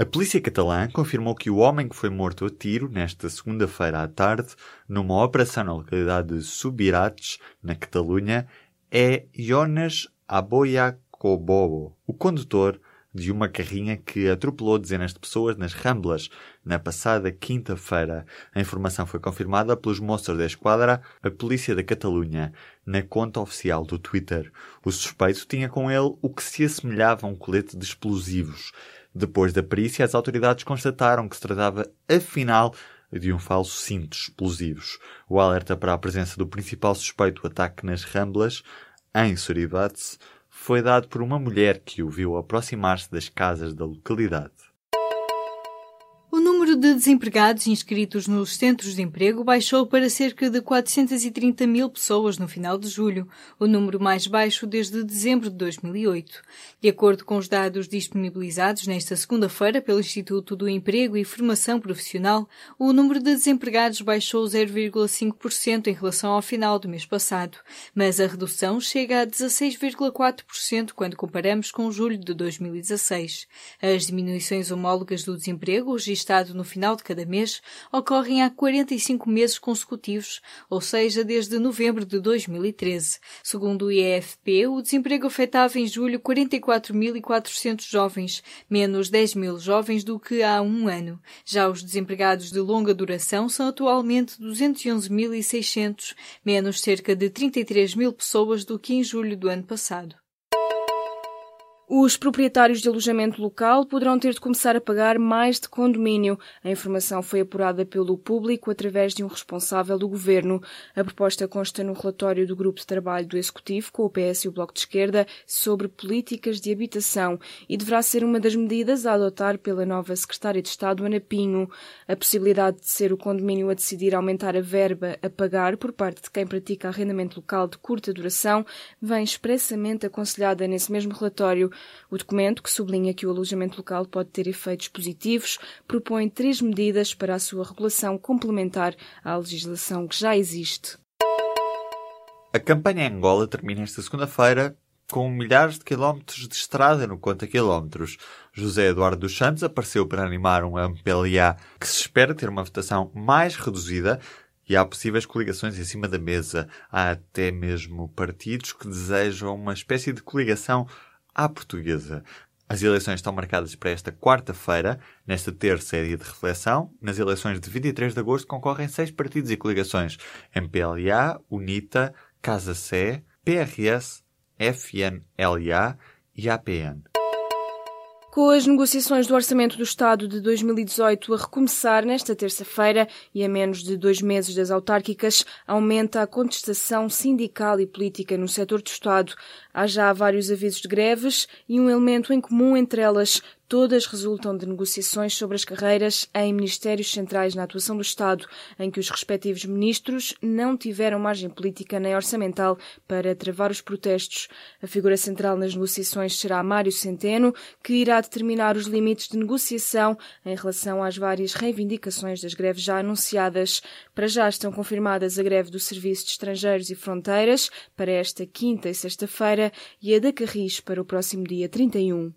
A polícia catalã confirmou que o homem que foi morto a tiro nesta segunda-feira à tarde, numa operação na localidade de Subirats, na Catalunha, é Jonas Aboiacobobo, o condutor de uma carrinha que atropelou dezenas de pessoas nas Ramblas na passada quinta-feira. A informação foi confirmada pelos Mossos da Esquadra, a polícia da Catalunha, na conta oficial do Twitter. O suspeito tinha com ele o que se assemelhava a um colete de explosivos. Depois da perícia, as autoridades constataram que se tratava, afinal, de um falso cinto explosivos. O alerta para a presença do principal suspeito do ataque nas Ramblas, em Suribatse, foi dado por uma mulher que o viu aproximar-se das casas da localidade de desempregados inscritos nos centros de emprego baixou para cerca de 430 mil pessoas no final de julho, o número mais baixo desde dezembro de 2008. De acordo com os dados disponibilizados nesta segunda-feira pelo Instituto do Emprego e Formação Profissional, o número de desempregados baixou 0,5% em relação ao final do mês passado, mas a redução chega a 16,4% quando comparamos com julho de 2016. As diminuições homólogas do desemprego registado no final de cada mês ocorrem há 45 meses consecutivos, ou seja, desde novembro de 2013. Segundo o IEFP, o desemprego afetava em julho 44.400 jovens, menos 10 mil jovens do que há um ano. Já os desempregados de longa duração são atualmente 211.600, menos cerca de 33 mil pessoas do que em julho do ano passado. Os proprietários de alojamento local poderão ter de começar a pagar mais de condomínio. A informação foi apurada pelo público através de um responsável do governo. A proposta consta no relatório do Grupo de Trabalho do Executivo com o PS e o Bloco de Esquerda sobre políticas de habitação e deverá ser uma das medidas a adotar pela nova Secretária de Estado, Ana Pinho. A possibilidade de ser o condomínio a decidir aumentar a verba a pagar por parte de quem pratica arrendamento local de curta duração vem expressamente aconselhada nesse mesmo relatório. O documento, que sublinha que o alojamento local pode ter efeitos positivos, propõe três medidas para a sua regulação complementar à legislação que já existe. A campanha em Angola termina esta segunda-feira com milhares de quilómetros de estrada no conta quilómetros. José Eduardo dos Santos apareceu para animar um MPLA que se espera ter uma votação mais reduzida e há possíveis coligações em cima da mesa. Há até mesmo partidos que desejam uma espécie de coligação à portuguesa. As eleições estão marcadas para esta quarta-feira. Nesta terça é dia de reflexão. Nas eleições de 23 de agosto concorrem seis partidos e coligações: MPLA, UNITA, Casa Sé, PRS, FNLA e APN. Com as negociações do Orçamento do Estado de 2018 a recomeçar nesta terça-feira e a menos de dois meses das autárquicas, aumenta a contestação sindical e política no setor do Estado. Há já vários avisos de greves e um elemento em comum entre elas, Todas resultam de negociações sobre as carreiras em ministérios centrais na atuação do Estado, em que os respectivos ministros não tiveram margem política nem orçamental para travar os protestos. A figura central nas negociações será Mário Centeno, que irá determinar os limites de negociação em relação às várias reivindicações das greves já anunciadas. Para já estão confirmadas a greve do Serviço de Estrangeiros e Fronteiras para esta quinta e sexta-feira e a da Carris para o próximo dia 31.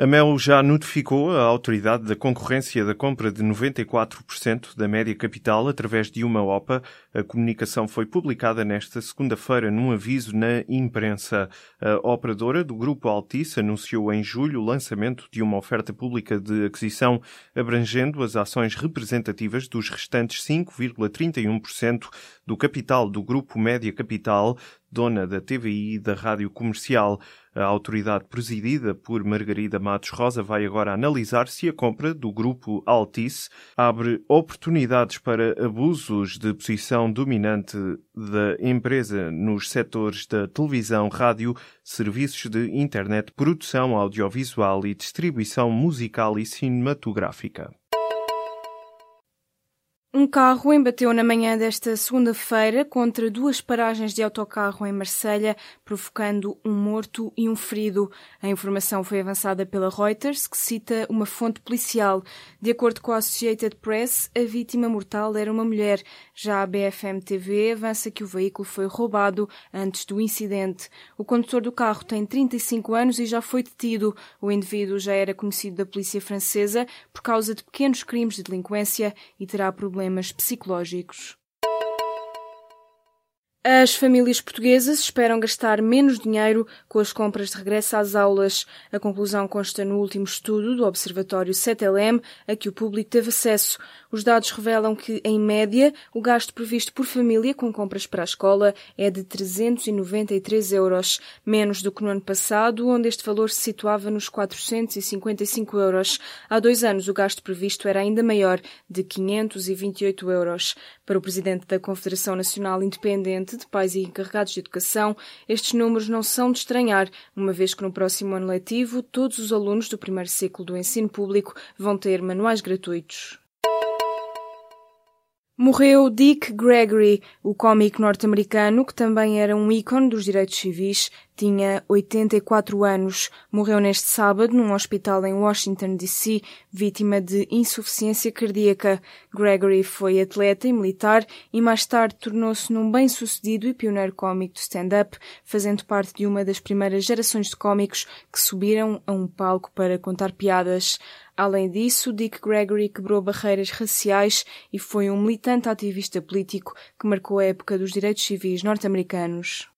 A Mel já notificou a autoridade da concorrência da compra de 94% da média capital através de uma OPA. A comunicação foi publicada nesta segunda-feira num aviso na imprensa. A operadora do Grupo Altice anunciou em julho o lançamento de uma oferta pública de aquisição abrangendo as ações representativas dos restantes 5,31% do capital do Grupo Média Capital, dona da TVI e da Rádio Comercial. A autoridade presidida por Margarida Matos Rosa vai agora analisar se a compra do grupo Altice abre oportunidades para abusos de posição dominante da empresa nos setores da televisão, rádio, serviços de internet, produção audiovisual e distribuição musical e cinematográfica. Um carro embateu na manhã desta segunda-feira contra duas paragens de autocarro em Marselha, provocando um morto e um ferido. A informação foi avançada pela Reuters, que cita uma fonte policial. De acordo com a Associated Press, a vítima mortal era uma mulher. Já a BFM TV avança que o veículo foi roubado antes do incidente. O condutor do carro tem 35 anos e já foi detido. O indivíduo já era conhecido da polícia francesa por causa de pequenos crimes de delinquência e terá problemas problemas psicológicos. As famílias portuguesas esperam gastar menos dinheiro com as compras de regresso às aulas. A conclusão consta no último estudo do Observatório 7LM, a que o público teve acesso. Os dados revelam que, em média, o gasto previsto por família com compras para a escola é de 393 euros, menos do que no ano passado, onde este valor se situava nos 455 euros. Há dois anos, o gasto previsto era ainda maior, de 528 euros. Para o presidente da Confederação Nacional Independente, de pais e encarregados de educação, estes números não são de estranhar, uma vez que no próximo ano letivo todos os alunos do primeiro ciclo do ensino público vão ter manuais gratuitos. Morreu Dick Gregory, o cómico norte-americano que também era um ícone dos direitos civis, tinha 84 anos. Morreu neste sábado num hospital em Washington, D.C., vítima de insuficiência cardíaca. Gregory foi atleta e militar e mais tarde tornou-se num bem-sucedido e pioneiro cómico de stand-up, fazendo parte de uma das primeiras gerações de cómicos que subiram a um palco para contar piadas. Além disso, Dick Gregory quebrou barreiras raciais e foi um militante ativista político que marcou a época dos direitos civis norte-americanos.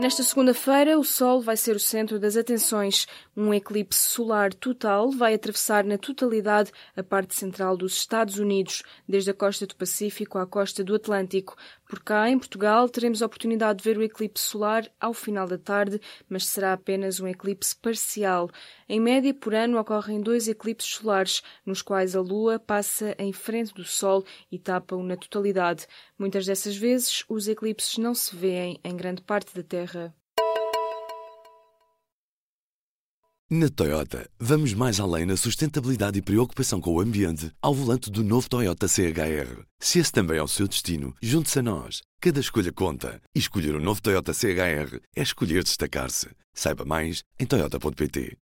Nesta segunda-feira, o Sol vai ser o centro das atenções. Um eclipse solar total vai atravessar na totalidade a parte central dos Estados Unidos, desde a costa do Pacífico à costa do Atlântico. Por cá, em Portugal, teremos a oportunidade de ver o eclipse solar ao final da tarde, mas será apenas um eclipse parcial. Em média, por ano, ocorrem dois eclipses solares, nos quais a Lua passa em frente do Sol e tapa-o na totalidade. Muitas dessas vezes, os eclipses não se veem em grande parte da Terra. Na Toyota, vamos mais além na sustentabilidade e preocupação com o ambiente ao volante do novo Toyota CHR. Se esse também é o seu destino, junte-se a nós. Cada escolha conta. E escolher o um novo Toyota CHR é escolher destacar-se. Saiba mais em Toyota.pt.